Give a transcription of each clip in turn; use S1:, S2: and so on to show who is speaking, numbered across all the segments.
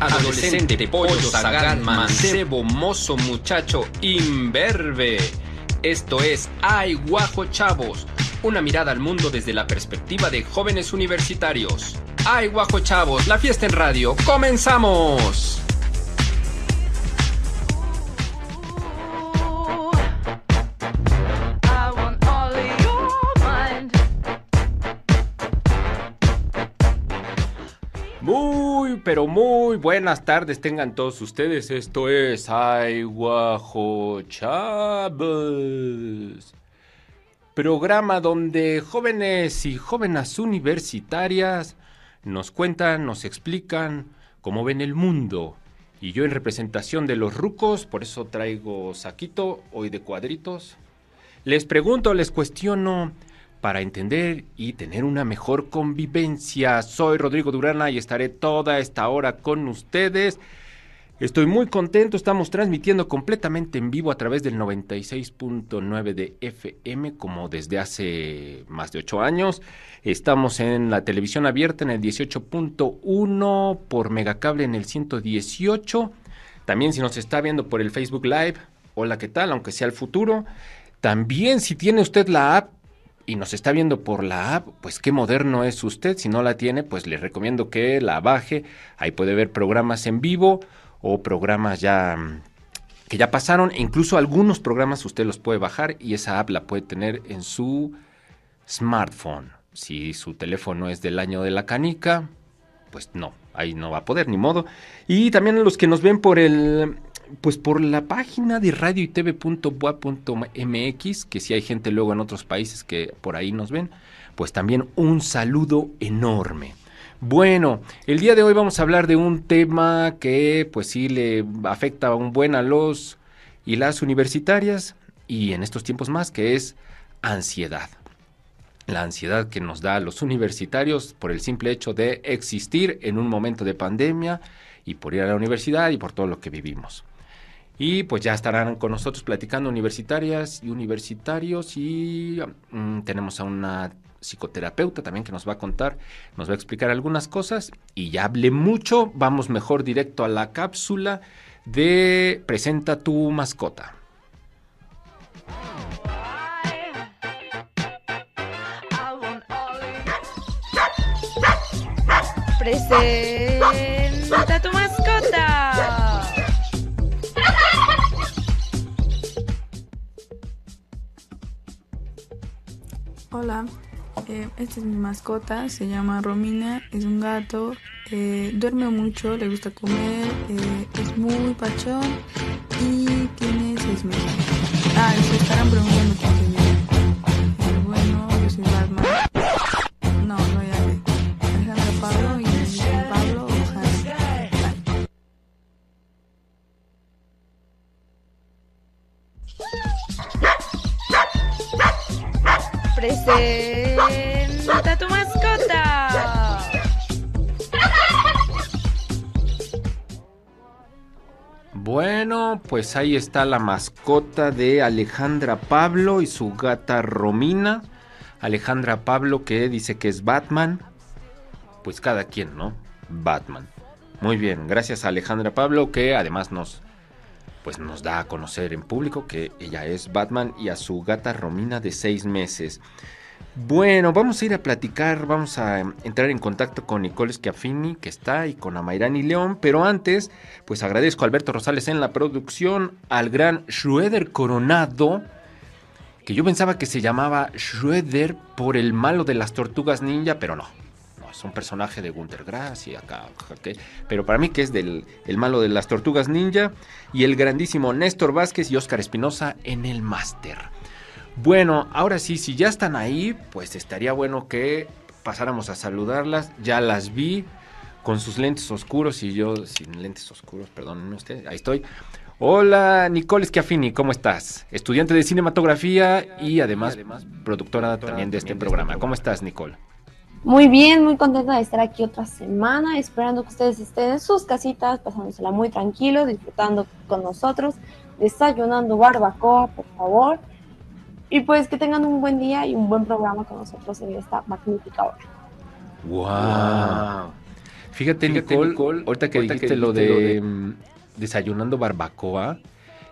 S1: adolescente, pollo, zagán, mancebo, mozo, muchacho, imberbe. Esto es Ay Guajo Chavos, una mirada al mundo desde la perspectiva de jóvenes universitarios. Ay Guajo Chavos, la fiesta en radio, comenzamos. Pero muy buenas tardes tengan todos ustedes. Esto es Ay Guajo Chávez. Programa donde jóvenes y jóvenes universitarias nos cuentan, nos explican cómo ven el mundo. Y yo en representación de los rucos, por eso traigo saquito hoy de cuadritos. Les pregunto, les cuestiono para entender y tener una mejor convivencia. Soy Rodrigo Durana y estaré toda esta hora con ustedes. Estoy muy contento, estamos transmitiendo completamente en vivo a través del 96.9 de FM como desde hace más de ocho años. Estamos en la televisión abierta en el 18.1, por Megacable en el 118. También si nos está viendo por el Facebook Live, hola, ¿qué tal? Aunque sea el futuro. También si tiene usted la app y nos está viendo por la app, pues qué moderno es usted. Si no la tiene, pues le recomiendo que la baje. Ahí puede ver programas en vivo o programas ya que ya pasaron. E incluso algunos programas usted los puede bajar y esa app la puede tener en su smartphone. Si su teléfono es del año de la canica, pues no, ahí no va a poder, ni modo. Y también los que nos ven por el pues por la página de radio y tv.boa.mx, que si hay gente luego en otros países que por ahí nos ven, pues también un saludo enorme. Bueno, el día de hoy vamos a hablar de un tema que pues sí le afecta un buen a los y las universitarias y en estos tiempos más, que es ansiedad. La ansiedad que nos da a los universitarios por el simple hecho de existir en un momento de pandemia y por ir a la universidad y por todo lo que vivimos. Y pues ya estarán con nosotros platicando universitarias y universitarios y mm, tenemos a una psicoterapeuta también que nos va a contar, nos va a explicar algunas cosas y ya hablé mucho, vamos mejor directo a la cápsula de Presenta tu mascota.
S2: Presenta tu mascota.
S3: Hola, eh, esta es mi mascota, se llama Romina, es un gato, eh, duerme mucho, le gusta comer, eh, es muy pachón y tiene seis meses. Ah, y se estarán preguntando
S2: Presenta tu mascota.
S1: Bueno, pues ahí está la mascota de Alejandra Pablo y su gata Romina. Alejandra Pablo que dice que es Batman. Pues cada quien, ¿no? Batman. Muy bien, gracias a Alejandra Pablo que además nos pues nos da a conocer en público que ella es Batman y a su gata Romina de seis meses. Bueno, vamos a ir a platicar, vamos a entrar en contacto con Nicole Schiaffini, que está, y con Amairani León, pero antes, pues agradezco a Alberto Rosales en la producción, al gran Schroeder Coronado, que yo pensaba que se llamaba Schroeder por el malo de las tortugas ninja, pero no, es un personaje de Gunter Grass y acá, pero para mí que es del el malo de las tortugas ninja y el grandísimo Néstor Vázquez y Óscar Espinosa en el máster. Bueno, ahora sí, si ya están ahí, pues estaría bueno que pasáramos a saludarlas. Ya las vi con sus lentes oscuros y yo sin lentes oscuros, perdónenme usted, ahí estoy. Hola, Nicole Schiaffini, ¿cómo estás? Estudiante de cinematografía y además productora también de este programa. ¿Cómo estás, Nicole?
S4: Muy bien, muy contenta de estar aquí otra semana, esperando que ustedes estén en sus casitas, pasándosela muy tranquilo, disfrutando con nosotros, desayunando barbacoa, por favor. Y pues que tengan un buen día y un buen programa con nosotros en esta magnífica hora.
S1: ¡Wow!
S5: Fíjate, Nicole, ahorita que dijiste lo de mm, desayunando barbacoa,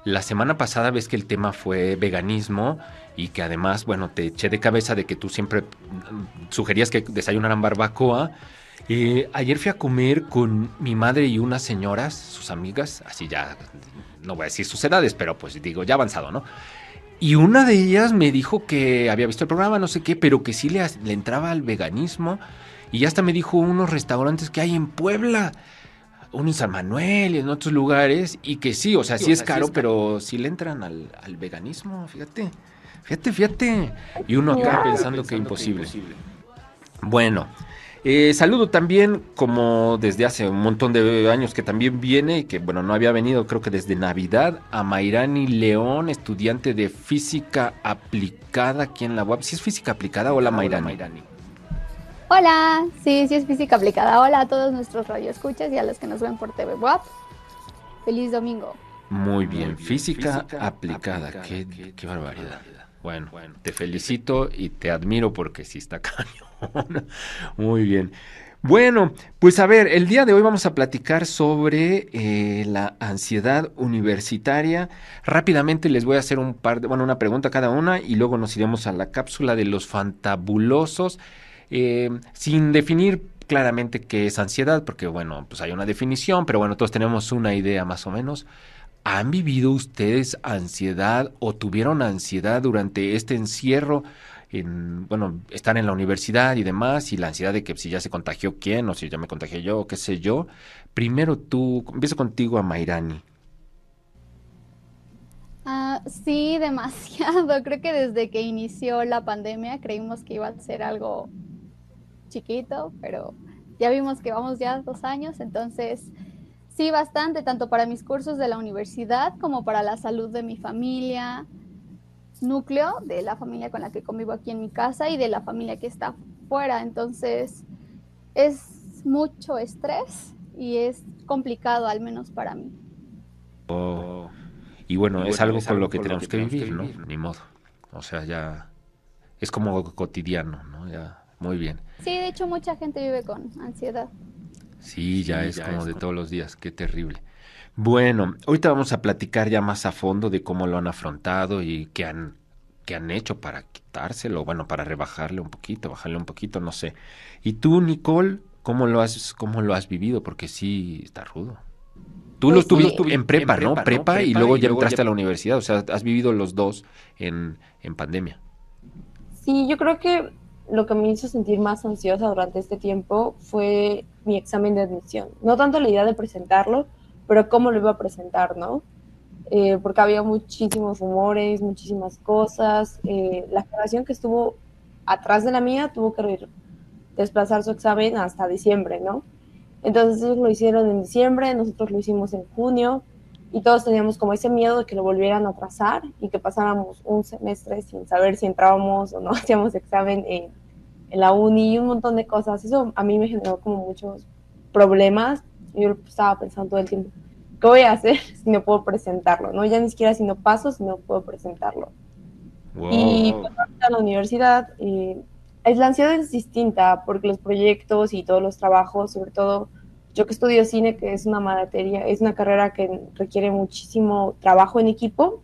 S5: la semana pasada ves que el tema fue veganismo y que además, bueno, te eché de cabeza de que tú siempre mm, sugerías que desayunaran barbacoa. Eh, ayer fui a comer con mi madre y unas señoras, sus amigas, así ya, no voy a decir sus edades, pero pues digo, ya avanzado, ¿no? Y una de ellas me dijo que había visto el programa, no sé qué, pero que sí le, le entraba al veganismo. Y hasta me dijo unos restaurantes que hay en Puebla, uno en San Manuel y en otros lugares, y que sí, o sea, sí, es, caro, pero sí le entran al, veganismo, fíjate. Fíjate, fíjate. Y uno acá pensando, que, imposible. imposible. Bueno, eh, saludo también, como desde hace un montón de años que también viene, y que bueno, no había venido, creo que desde Navidad, a Mayrani León, estudiante de física aplicada aquí en la web. ¿Si es física aplicada? Hola, Mayrani.
S6: Hola, sí, sí es física aplicada. Hola a todos nuestros radioescuchas y a los que nos ven por TV WAP. Feliz domingo.
S5: Muy bien, física, aplicada. Qué, qué, barbaridad. Bueno, te felicito y te admiro porque sí está cañón. Muy bien. Bueno, pues a ver, el día de hoy vamos a platicar sobre eh, la ansiedad universitaria. Rápidamente les voy a hacer un par de, bueno, una pregunta cada una y luego nos iremos a la cápsula de los fantabulosos, eh, sin definir claramente qué es ansiedad, porque bueno, pues hay una definición, pero bueno, todos tenemos una idea más o menos. ¿Han vivido ustedes ansiedad o tuvieron ansiedad durante este encierro? En, bueno, estar en la universidad y demás, y la ansiedad de que si ya se contagió quién, o si ya me contagié yo, o qué sé yo. Primero tú, empiezo contigo a Mairani.
S6: Ah, sí, demasiado. Creo que desde que inició la pandemia creímos que iba a ser algo chiquito, pero ya vimos que vamos ya dos años, entonces sí, bastante, tanto para mis cursos de la universidad como para la salud de mi familia, núcleo de la familia con la que convivo aquí en mi casa y de la familia que está fuera. Entonces es mucho estrés y es complicado, al menos para mí.
S5: Oh. Y bueno, es algo con lo que tenemos que vivir, ¿no? Ni modo. O sea, ya es como cotidiano, ¿no? Ya, muy bien.
S6: Sí, de hecho mucha gente vive con ansiedad.
S5: Sí, ya es como de todos los días, qué terrible. Bueno, ahorita vamos a platicar ya más a fondo de cómo lo han afrontado y qué han, qué han hecho para quitárselo, bueno, para rebajarle un poquito, bajarle un poquito, no sé. Y tú, Nicole, ¿cómo lo has, cómo lo has vivido? Porque sí está rudo. Tú lo pues estuviste en, prepa, ¿no? Prepa, y luego ya entraste a la universidad, o sea, has vivido los dos en, en pandemia.
S4: Sí, yo creo que lo que me hizo sentir más ansiosa durante este tiempo fue mi examen de admisión. No tanto la idea de presentarlo, pero cómo lo iba a presentar, ¿no? Eh, porque había muchísimos rumores, muchísimas cosas. Eh, la generación que estuvo atrás de la mía tuvo que desplazar su examen hasta diciembre, ¿no? Entonces ellos lo hicieron en diciembre, nosotros lo hicimos en junio y todos teníamos como ese miedo de que lo volvieran a atrasar y que pasáramos un semestre sin saber si entrábamos o no hacíamos examen en, en la uni y un montón de cosas. Eso a mí me generó como muchos problemas yo estaba pensando todo el tiempo, ¿qué voy a hacer si no puedo presentarlo? ¿no? Ya ni siquiera si no paso, si no puedo presentarlo. Y cuando a la universidad, eh, la ansiedad es distinta porque los proyectos y todos los trabajos, sobre todo yo que estudio cine, que es una materia, es una carrera que requiere muchísimo trabajo en equipo,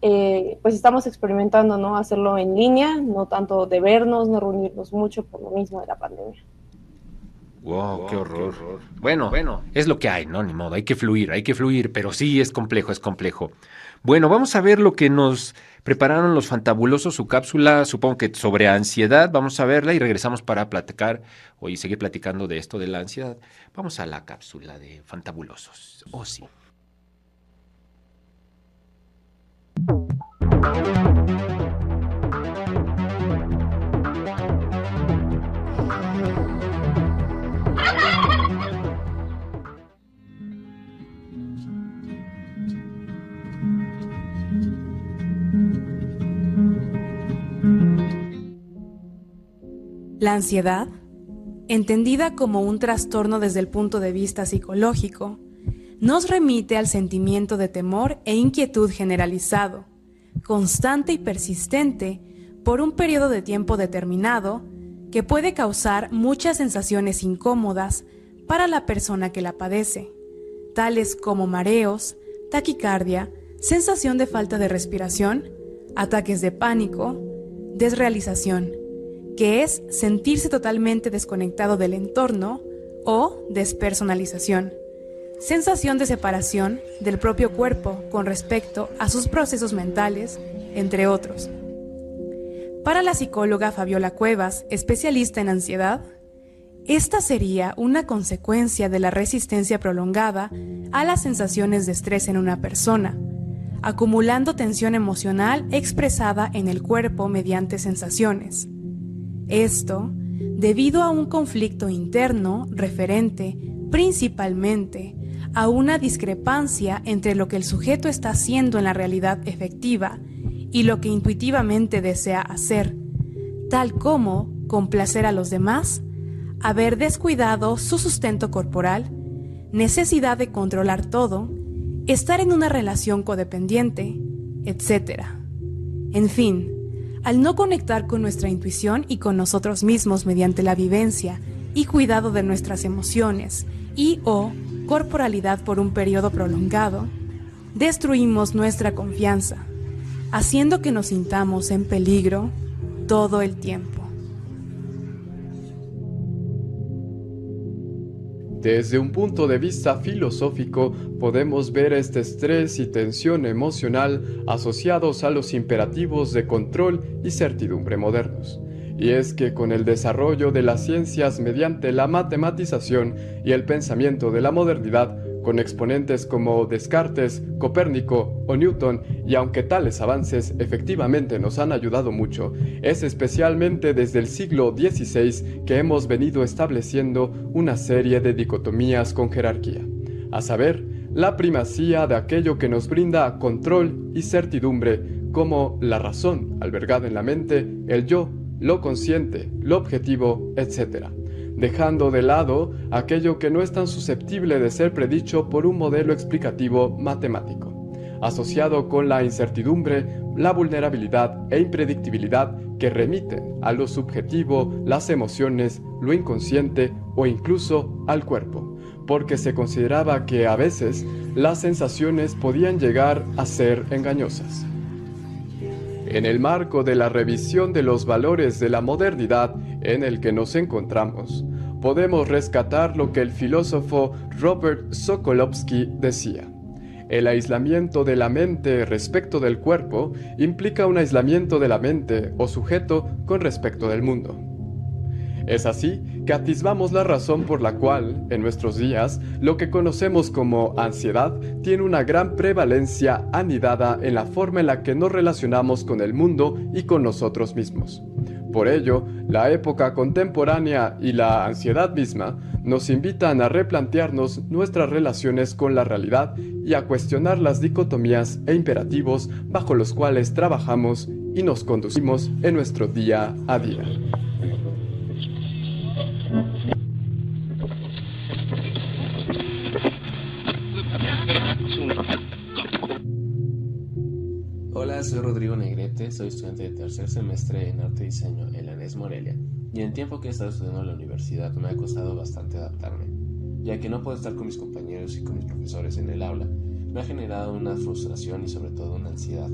S4: eh, pues estamos experimentando, ¿no? Hacerlo en línea, no tanto de vernos, no reunirnos mucho por lo mismo de la pandemia.
S5: Wow, qué, horror. Bueno, bueno, es lo que hay, ¿no? Ni modo, hay que fluir, hay que fluir, pero sí es complejo, es complejo. Bueno, vamos a ver lo que nos prepararon los fantabulosos, su cápsula, supongo que sobre ansiedad, vamos a verla y regresamos para platicar y seguir platicando de esto de la ansiedad. Vamos a la cápsula de fantabulosos. Oh, sí.
S7: La ansiedad, entendida como un trastorno desde el punto de vista psicológico, nos remite al sentimiento de temor e inquietud generalizado, constante y persistente por un periodo de tiempo determinado que puede causar muchas sensaciones incómodas, para la persona que la padece, tales como mareos, taquicardia, sensación de falta de respiración, ataques de pánico, desrealización, que es sentirse totalmente desconectado del entorno o despersonalización, sensación de separación del propio cuerpo con respecto a sus procesos mentales, entre otros. Para la psicóloga Fabiola Cuevas, especialista en ansiedad, esta sería una consecuencia de la resistencia prolongada a las sensaciones de estrés en una persona, acumulando tensión emocional expresada en el cuerpo mediante sensaciones. Esto debido a un conflicto interno referente principalmente a una discrepancia entre lo que el sujeto está haciendo en la realidad efectiva y lo que intuitivamente desea hacer, tal como complacer a los demás, haber descuidado su sustento corporal, necesidad de controlar todo, estar en una relación codependiente, etc. En fin, al no conectar con nuestra intuición y con nosotros mismos mediante la vivencia y cuidado de nuestras emociones y o corporalidad por un periodo prolongado, destruimos nuestra confianza, haciendo que nos sintamos en peligro todo el tiempo.
S8: Desde un punto de vista filosófico, podemos ver este estrés y tensión emocional asociados a los imperativos de control y certidumbre modernos. Y es que con el desarrollo de las ciencias mediante la matematización y el pensamiento de la modernidad, con exponentes como Descartes, Copérnico o Newton, y aunque tales avances efectivamente nos han ayudado mucho, es especialmente desde el siglo XVI que hemos venido estableciendo una serie de dicotomías con jerarquía, a saber, la primacía de aquello que nos brinda control y certidumbre, como la razón albergada en la mente, el yo, lo consciente, lo objetivo, etc dejando de lado aquello que no es tan susceptible de ser predicho por un modelo explicativo matemático, asociado con la incertidumbre, la vulnerabilidad e impredictibilidad que remiten a lo subjetivo, las emociones, lo inconsciente o incluso al cuerpo, porque se consideraba que a veces las sensaciones podían llegar a ser engañosas. En el marco de la revisión de los valores de la modernidad en el que nos encontramos, podemos rescatar lo que el filósofo Robert Sokolowski decía. El aislamiento de la mente respecto del cuerpo implica un aislamiento de la mente o sujeto con respecto del mundo. Es así que atisbamos la razón por la cual, en nuestros días, lo que conocemos como ansiedad tiene una gran prevalencia anidada en la forma en la que nos relacionamos con el mundo y con nosotros mismos. Por ello, la época contemporánea y la ansiedad misma nos invitan a replantearnos nuestras relaciones con la realidad y a cuestionar las dicotomías e imperativos bajo los cuales trabajamos y nos conducimos en nuestro día a día.
S9: Soy Rodrigo Negrete, soy estudiante de tercer semestre en arte y diseño en la ANES Morelia, y en el tiempo que he estado estudiando en la universidad me ha costado bastante adaptarme, ya que no puedo estar con mis compañeros y con mis profesores en el aula. Me ha generado una frustración y sobre todo una ansiedad,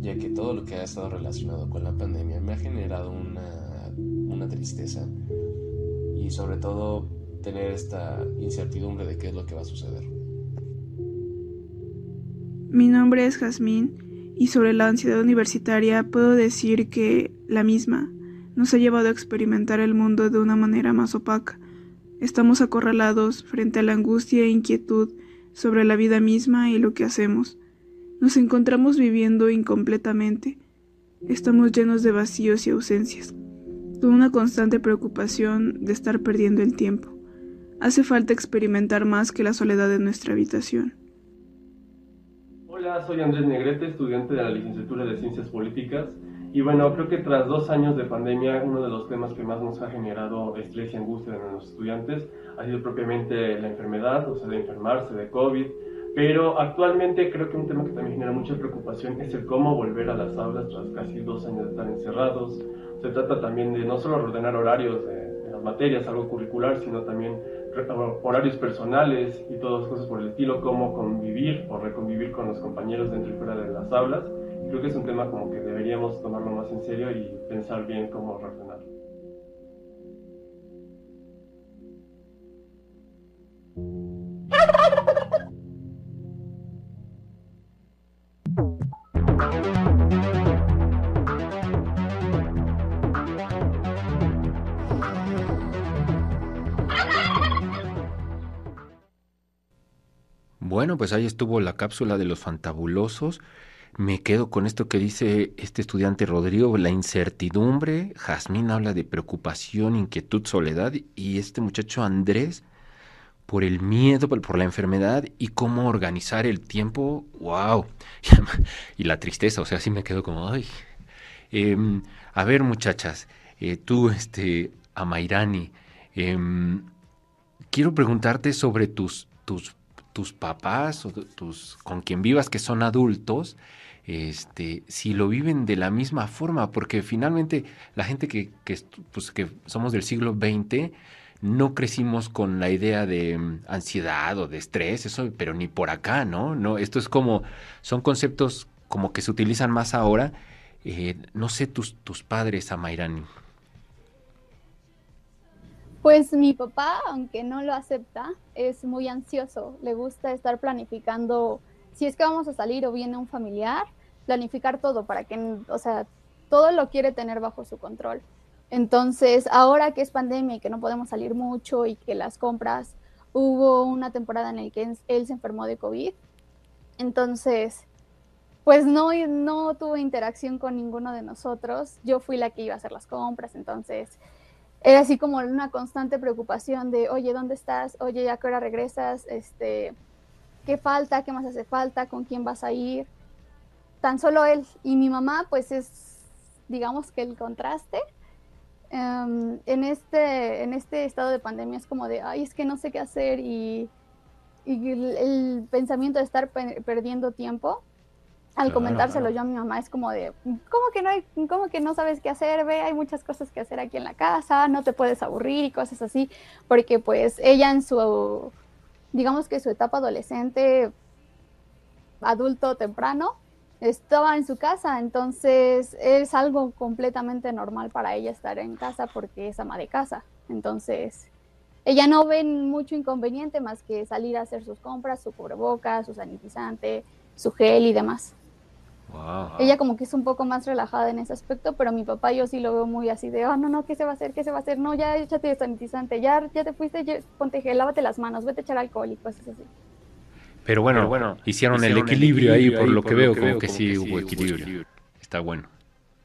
S9: ya que todo lo que ha estado relacionado con la pandemia me ha generado una, una tristeza y sobre todo tener esta incertidumbre de qué es lo que va a suceder.
S10: Mi nombre es Jazmín y sobre la ansiedad universitaria puedo decir que la misma nos ha llevado a experimentar el mundo de una manera más opaca. Estamos acorralados frente a la angustia e inquietud sobre la vida misma y lo que hacemos. Nos encontramos viviendo incompletamente. Estamos llenos de vacíos y ausencias, con una constante preocupación de estar perdiendo el tiempo. Hace falta experimentar más que la soledad de nuestra habitación.
S11: Hola, soy Andrés Negrete, estudiante de la licenciatura de Ciencias Políticas. Y bueno, creo que tras dos años de pandemia, uno de los temas que más nos ha generado estrés y angustia en los estudiantes ha sido propiamente la enfermedad, o sea, de enfermarse de COVID. Pero actualmente creo que un tema que también genera mucha preocupación es el cómo volver a las aulas tras casi dos años de estar encerrados. Se trata también de no solo ordenar horarios de, de las materias, algo curricular, sino también horarios personales y todas cosas por el estilo, cómo convivir o reconvivir con los compañeros dentro y fuera de las aulas. Creo que es un tema como que deberíamos tomarlo más en serio y pensar bien cómo reaccionar.
S5: Bueno, pues ahí estuvo la cápsula de los fantabulosos. Me quedo con esto que dice este estudiante Rodrigo, la incertidumbre. Jazmín habla de preocupación, inquietud, soledad. Y este muchacho Andrés, por el miedo, por la enfermedad y cómo organizar el tiempo. ¡Wow! y la tristeza, o sea, sí me quedo como, ¡ay! Em, a ver, muchachas, eh, tú, este, Amairani, em, quiero preguntarte sobre tus, tus tus papás o tus con quien vivas que son adultos, este, si lo viven de la misma forma, porque finalmente la gente que, que, pues, que somos del siglo XX no crecimos con la idea de mm, ansiedad o de estrés, eso, pero ni por acá, ¿no? No, esto es como, son conceptos como que se utilizan más ahora. Eh, no sé tus, tus padres, Amairani.
S6: Pues mi papá, aunque no lo acepta, es muy ansioso. Le gusta estar planificando si es que vamos a salir o viene un familiar, planificar todo para que, o sea, todo lo quiere tener bajo su control. Entonces, ahora que es pandemia y que no podemos salir mucho y que las compras, hubo una temporada en la que él se enfermó de COVID. Entonces, pues no, no tuvo interacción con ninguno de nosotros. Yo fui la que iba a hacer las compras, entonces era así como una constante preocupación de, oye, ¿dónde estás? Oye, ¿a qué hora regresas? Este, ¿Qué falta? ¿Qué más hace falta? ¿Con quién vas a ir? Tan solo él y mi mamá, pues es, digamos que el contraste. Em, en, este, en este estado de pandemia es como de, ay, es que no sé qué hacer y, el, pensamiento de estar perdiendo tiempo al comentárselo yo a mi mamá es como de, ¿cómo que no hay, cómo que no sabes qué hacer? Ve, hay muchas cosas que hacer aquí en la casa, no te puedes aburrir y cosas así, porque pues ella en su, digamos que su etapa adolescente, adulto temprano, estaba en su casa, entonces es algo completamente normal para ella estar en casa porque es ama de casa, entonces ella no ve mucho inconveniente más que salir a hacer sus compras, su cubrebocas, su sanitizante, su gel y demás. Ella como que es un poco más relajada en ese aspecto, pero mi papá yo sí lo veo muy así de, oh, no, no, ¿qué se va a hacer? ¿Qué se va a hacer? No, ya échate sanitizante, ya, ya te fuiste, ponte gel, lávate las manos, vete a echar alcohol y cosas así.
S5: Pero bueno, bueno hicieron, el, equilibrio ahí, por, lo que veo, como, que, sí hubo equilibrio. Está bueno.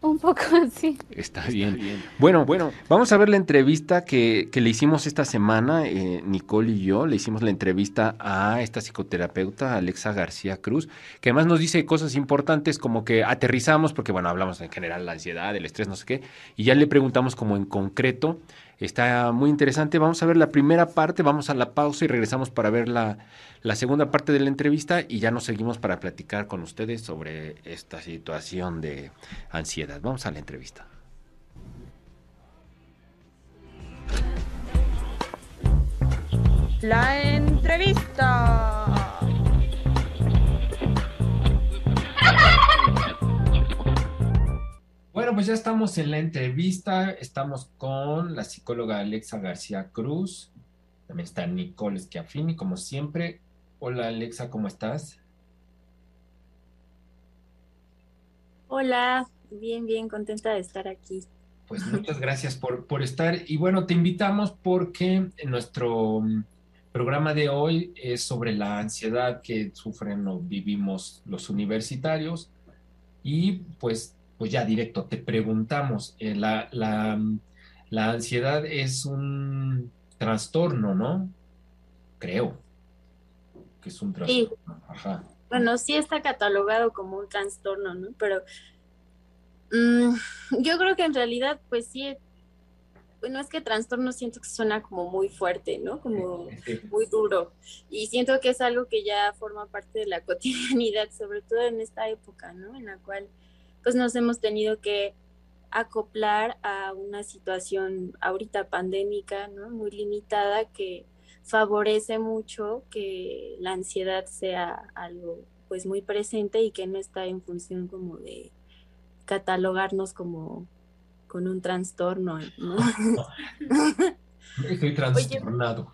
S6: Un poco así.
S5: Está bien. Bueno, bueno, vamos a ver la entrevista que, le hicimos esta semana, eh, Nicole y yo, le hicimos la entrevista a esta psicoterapeuta, Alexa García Cruz, que además nos dice cosas importantes como que aterrizamos, porque bueno, hablamos en general la ansiedad, el estrés, no sé qué, y ya le preguntamos como en concreto Está muy interesante. Vamos a ver la primera parte, vamos a la pausa y regresamos para ver la, la segunda parte de la entrevista y ya nos seguimos para platicar con ustedes sobre esta situación de ansiedad. Vamos a la entrevista.
S12: La entrevista.
S5: Pues ya estamos en la entrevista. Estamos con la psicóloga Alexa García Cruz. También está Nicole Schiaffini, como siempre. Hola Alexa, ¿cómo estás?
S13: Hola, bien, bien, contenta de estar aquí.
S5: Pues muchas gracias por, por estar. Y bueno, te invitamos porque en nuestro mm, programa de hoy es sobre la ansiedad que sufren o vivimos los universitarios. Y pues pues ya directo, te preguntamos, eh, la, la, ansiedad es un trastorno, ¿no? Creo que es un trastorno.
S13: Ajá. Bueno, sí está catalogado como un trastorno, ¿no? Pero mm, yo creo que en realidad, pues sí, bueno, es que trastorno siento que suena como muy fuerte, ¿no? Como muy duro. Y siento que es algo que ya forma parte de la cotidianidad, sobre todo en esta época, ¿no? En la cual pues nos hemos tenido que acoplar a una situación ahorita pandémica, ¿no? Muy limitada que favorece mucho que la ansiedad sea algo pues muy presente y que no está en función como de catalogarnos como con un trastorno, ¿no?
S1: Estoy trastornado.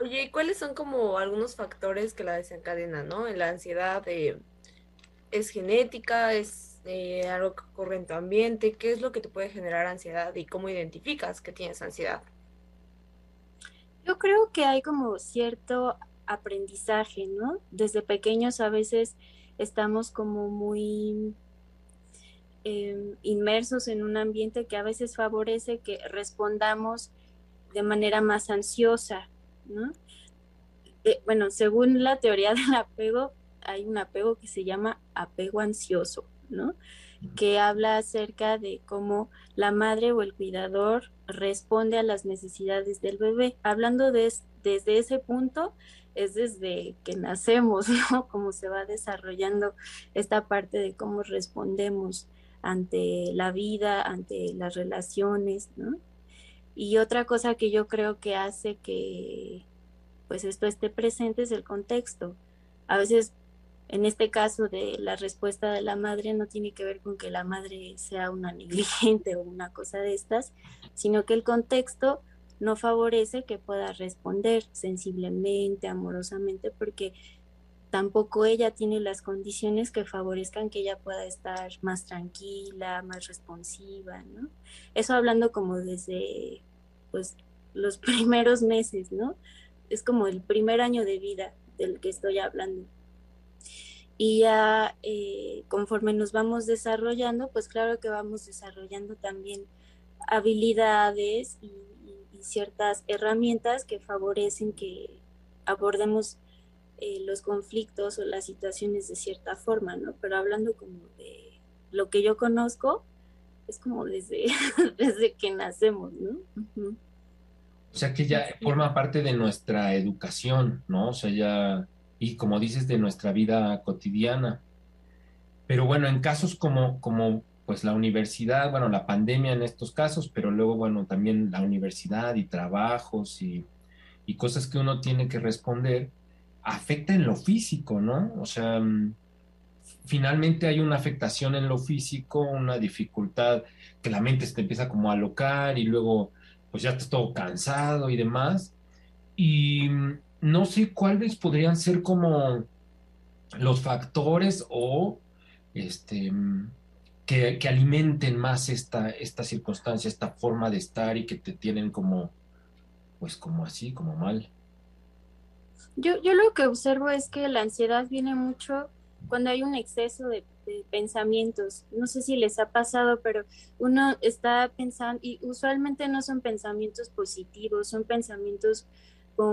S4: Oye, ¿y cuáles son como algunos factores que la desencadenan, no? En la ansiedad eh, es genética, es eh, algo que ocurre en tu ambiente, ¿qué es lo que te puede generar ansiedad y cómo identificas que tienes ansiedad?
S13: Yo creo que hay como cierto aprendizaje, ¿no? Desde pequeños a veces estamos como muy em, inmersos en un ambiente que a veces favorece que respondamos de manera más ansiosa, ¿no? Eh, bueno, según la teoría del apego, hay un apego que se llama apego ansioso, Que habla acerca de cómo la madre o el cuidador responde a las necesidades del bebé. Hablando de, desde ese punto, es desde que nacemos. Cómo se va desarrollando esta parte de cómo respondemos ante la vida, ante las relaciones. Y otra cosa que yo creo que hace que pues esto esté presente es el contexto. A veces, en este caso de la respuesta de la madre, no tiene que ver con que la madre sea una negligente o una cosa de estas, sino que el contexto no favorece que pueda responder sensiblemente, amorosamente, porque tampoco ella tiene las condiciones que favorezcan que ella pueda estar más tranquila, más responsiva, ¿no? Eso hablando como desde pues los primeros meses, ¿no? Es como el primer año de vida del que estoy hablando. Y ya eh, conforme nos vamos desarrollando, pues claro que vamos desarrollando también habilidades y, ciertas herramientas que favorecen que abordemos eh, los conflictos o las situaciones de cierta forma, ¿no? Pero hablando como de lo que yo conozco, es como desde, desde que nacemos, ¿no?
S1: O sea que ya forma parte de nuestra educación, ¿no? O sea, ya, y como dices, de nuestra vida cotidiana. Pero bueno, en casos como, como pues la universidad, bueno, la pandemia en estos casos, pero luego, bueno, también la universidad y trabajos y, y cosas que uno tiene que responder, afecta en lo físico, ¿no? O sea, mm, finalmente hay una afectación en lo físico, una dificultad que la mente se te empieza como a alocar y luego pues ya estás todo cansado y demás. Y mm, no sé cuáles podrían ser como los factores o este mm, que, alimenten más esta, esta circunstancia, esta forma de estar y que te tienen como, pues como así, como mal.
S13: Yo, yo lo que observo es que la ansiedad viene mucho cuando hay un exceso de pensamientos. No sé si les ha pasado, pero uno está pensando, y usualmente no son pensamientos positivos, son pensamientos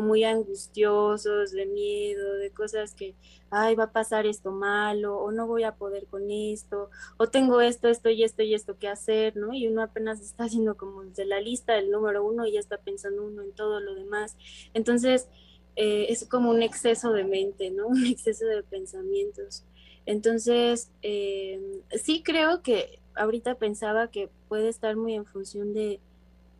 S13: muy angustiosos, de miedo, de cosas que, ay, va a pasar esto malo, o no voy a poder con esto, o tengo esto, esto y esto y esto que hacer, ¿no? Y uno apenas está haciendo como de la lista el número uno y ya está pensando uno en todo lo demás. Entonces, eh, es como un exceso de mente, ¿no? Un exceso de pensamientos. Entonces, eh, sí creo que ahorita pensaba que puede estar muy en función de,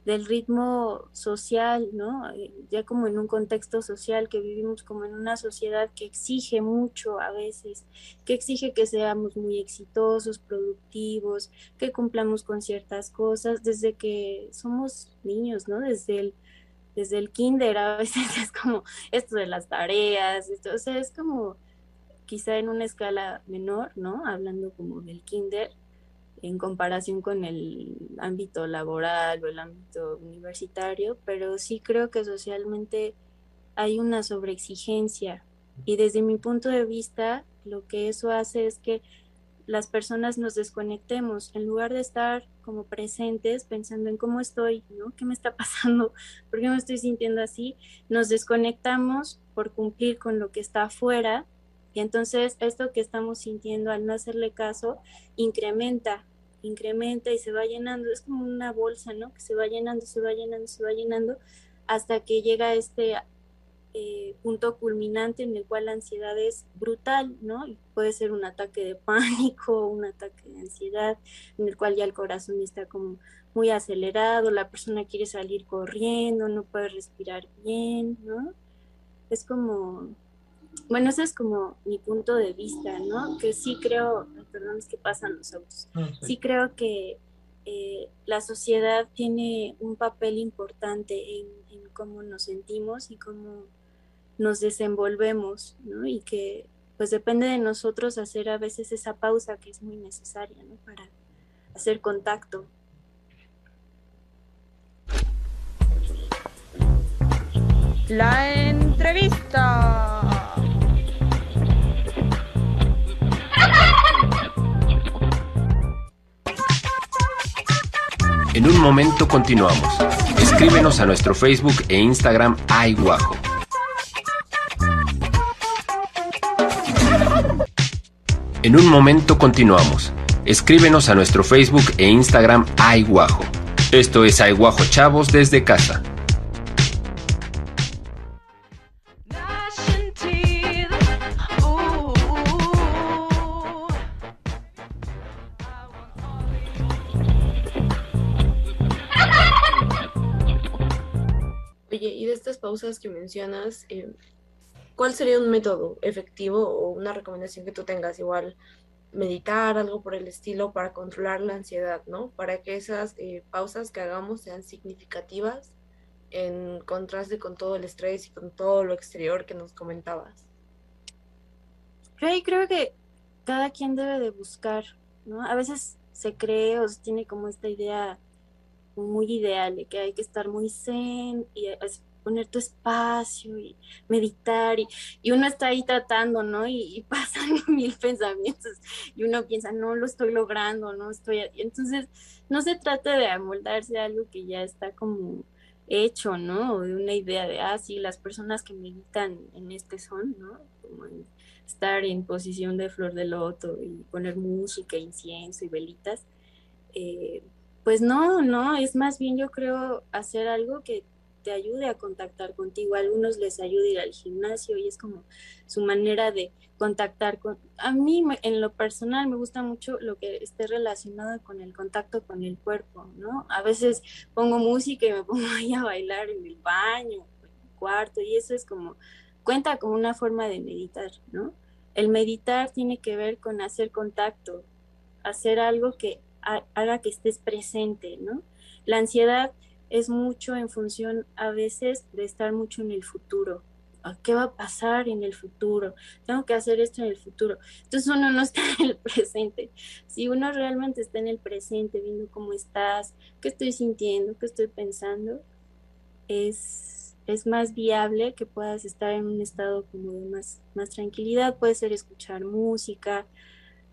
S13: del ritmo social, ¿no? Eh, ya como en un contexto social que vivimos como en una sociedad que exige mucho a veces, que exige que seamos muy exitosos, productivos, que cumplamos con ciertas cosas desde que somos niños, ¿no? Desde el desde el kinder a veces es como esto de las tareas, esto, o sea, es como quizá en una escala menor, ¿no? Hablando como del kinder, en comparación con el ámbito laboral o el ámbito universitario, pero sí creo que socialmente hay una sobreexigencia y desde mi punto de vista lo que eso hace es que las personas nos desconectemos en lugar de estar como presentes pensando en cómo estoy, ¿no? ¿Qué me está pasando? ¿Por qué me estoy sintiendo así? Nos desconectamos por cumplir con lo que está afuera y entonces esto que estamos sintiendo al no hacerle caso incrementa, incrementa y se va llenando, es como una bolsa, ¿no? Que se va llenando, se va llenando, se va llenando, hasta que llega este eh, punto culminante en el cual la ansiedad es brutal, ¿no? puede ser un ataque de pánico, un ataque de ansiedad, en el cual ya el corazón está como muy acelerado, la persona quiere salir corriendo, no puede respirar bien, ¿no? Es como, bueno, ese es como mi punto de vista, ¿no? Que sí creo, perdón, es que pasan los autos, sí. creo que eh, la sociedad tiene un papel importante en, en cómo nos sentimos y cómo nos desenvolvemos, ¿no? Y que pues depende de nosotros hacer a veces esa pausa que es muy necesaria, ¿no? Para hacer contacto.
S12: La entrevista.
S1: En un momento continuamos. Escríbenos a nuestro Facebook e Instagram iWajo. En un momento continuamos. Escríbenos a nuestro Facebook e Instagram iWajo. Esto es iWajo Chavos desde casa.
S4: Mencionas, eh, ¿cuál sería un método efectivo o una recomendación que tú tengas? Igual meditar, algo por el estilo, para controlar la ansiedad, ¿no? Para que esas eh, pausas que hagamos sean significativas en contraste con todo el estrés y con todo lo exterior que nos comentabas.
S13: Yo creo que cada quien debe de buscar, ¿no? A veces se cree o se tiene como esta idea muy ideal de que hay que estar muy zen y poner tu espacio y meditar y, uno está ahí tratando, ¿no? Y, pasan mil pensamientos y uno piensa, no lo estoy logrando, no estoy... Entonces, no se trata de amoldarse a algo que ya está como hecho, ¿no? O de una idea de, ah, sí, las personas que meditan en este son, ¿no? Como estar en posición de flor de loto y poner música, incienso y velitas. Eh, pues no, no, es más bien yo creo hacer algo que te ayude a contactar contigo. A algunos les ayuda ir al gimnasio y es como su manera de contactar con... A mí en lo personal me gusta mucho lo que esté relacionado con el contacto con el cuerpo, ¿no? A veces pongo música y me pongo ahí a bailar en el baño, en el cuarto y eso es como, cuenta como una forma de meditar, ¿no? El meditar tiene que ver con hacer contacto, hacer algo que haga que estés presente, ¿no? La ansiedad es mucho en función a veces de estar mucho en el futuro. Ah, ¿Qué va a pasar en el futuro? Tengo que hacer esto en el futuro. Entonces uno no está en el presente. Si uno realmente está en el presente, viendo cómo estás, qué estoy sintiendo, qué estoy pensando, es, es más viable que puedas estar en un estado como de más, más tranquilidad. Puede ser escuchar música,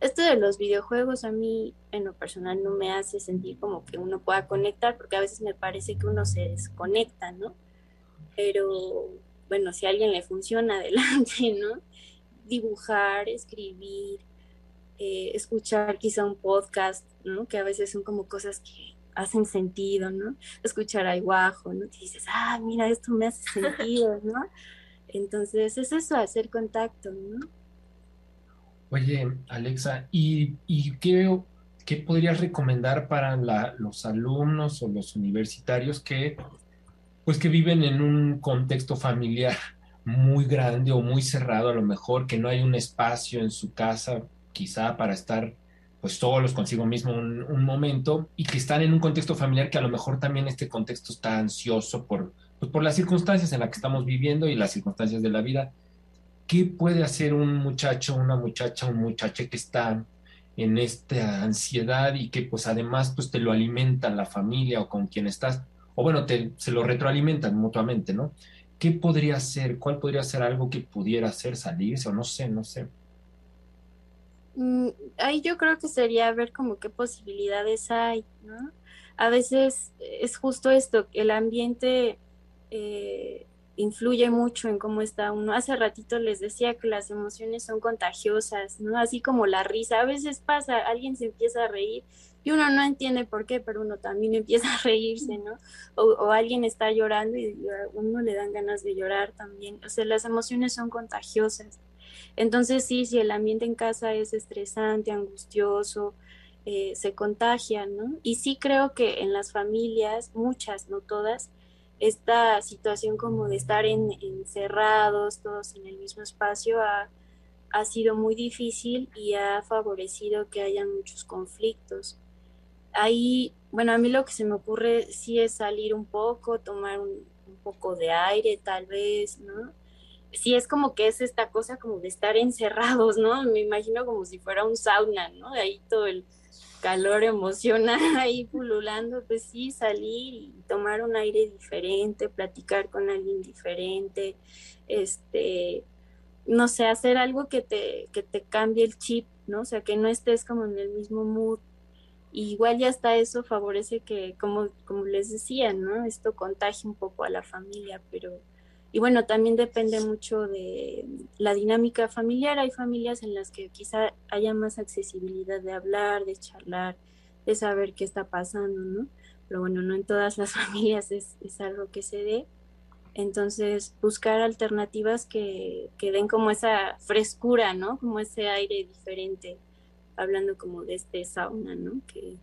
S13: esto de los videojuegos a mí en lo personal no me hace sentir como que uno pueda conectar, porque a veces me parece que uno se desconecta, ¿no? Pero bueno, si a alguien le funciona, adelante, ¿no? Dibujar, escribir, eh, escuchar quizá un podcast, ¿no? Que a veces son como cosas que hacen sentido, ¿no? Escuchar a Guajo, ¿no? Que dices, ah, mira, esto me hace sentido, ¿no? Entonces es eso, hacer contacto, ¿no?
S5: Oye, Alexa, ¿y, qué, podrías recomendar para los alumnos o los universitarios que, pues, que viven en un contexto familiar muy grande o muy cerrado, a lo mejor, que no hay un espacio en su casa, quizá para estar pues solos consigo mismo un, un, momento y que están en un contexto familiar que a lo mejor también este contexto está ansioso por, pues, por las circunstancias en las que estamos viviendo y las circunstancias de la vida. ¿Qué puede hacer un muchacho, una muchacha, un muchacho que está en esta ansiedad y que pues además pues te lo alimenta la familia o con quien estás, o bueno, te, se lo retroalimentan mutuamente, ¿no? ¿Qué podría ser? ¿Cuál podría ser algo que pudiera hacer salirse o no sé, no sé?
S13: Mm, ahí yo creo que sería ver como qué posibilidades hay, ¿no? A veces es justo esto, el ambiente eh, influye mucho en cómo está uno. Hace ratito les decía que las emociones son contagiosas, ¿no? Así como la risa. A veces pasa, alguien se empieza a reír y uno no entiende por qué, pero uno también empieza a reírse, ¿no? O, alguien está llorando y a uno le dan ganas de llorar también. O sea, las emociones son contagiosas. Entonces sí, si el ambiente en casa es estresante, angustioso, eh, se contagian, ¿no? Y sí creo que en las familias, muchas, no todas, esta situación como de estar encerrados todos en el mismo espacio ha, sido muy difícil y ha favorecido que haya muchos conflictos. Ahí, bueno, a mí lo que se me ocurre sí es salir un poco, tomar un, un poco de aire tal vez, ¿no? Sí es como que es esta cosa como de estar encerrados, ¿no? Me imagino como si fuera un sauna, ¿no? De ahí todo el, calor emocional ahí pululando, pues sí, salir y tomar un aire diferente, platicar con alguien diferente, este, no sé, hacer algo que te, que te cambie el chip, ¿no? O sea, que no estés como en el mismo mood. igual ya hasta eso favorece que, como, como les decía, ¿no? Esto contagie un poco a la familia, pero y bueno, también depende mucho de la dinámica familiar. Hay familias en las que quizá haya más accesibilidad de hablar, de charlar, de saber qué está pasando, ¿no? Pero bueno, no en todas las familias es, algo que se dé. Entonces, buscar alternativas que, que den como esa frescura, ¿no? Como ese aire diferente, hablando como de este sauna, ¿no? Que,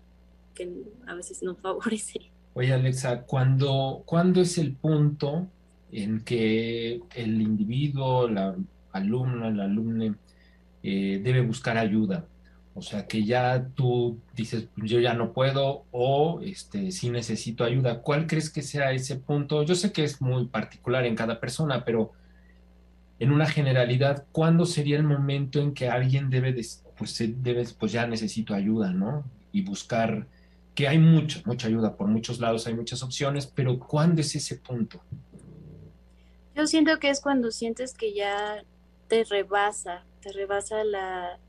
S13: que a veces no favorece.
S5: Oye, Alexa, ¿cuándo, ¿cuándo es el punto en que el individuo, la alumna, el alumne, eh, debe buscar ayuda. O sea, que ya tú dices, yo ya no puedo o este, sí necesito ayuda. ¿Cuál crees que sea ese punto? Yo sé que es muy particular en cada persona, pero en una generalidad, ¿cuándo sería el momento en que alguien debe, pues, debe, pues ya necesito ayuda, ¿no? Y buscar, que hay mucha, mucha ayuda por muchos lados, hay muchas opciones, pero ¿cuándo es ese punto?
S13: Yo siento que es cuando sientes que ya te rebasa, te rebasa la,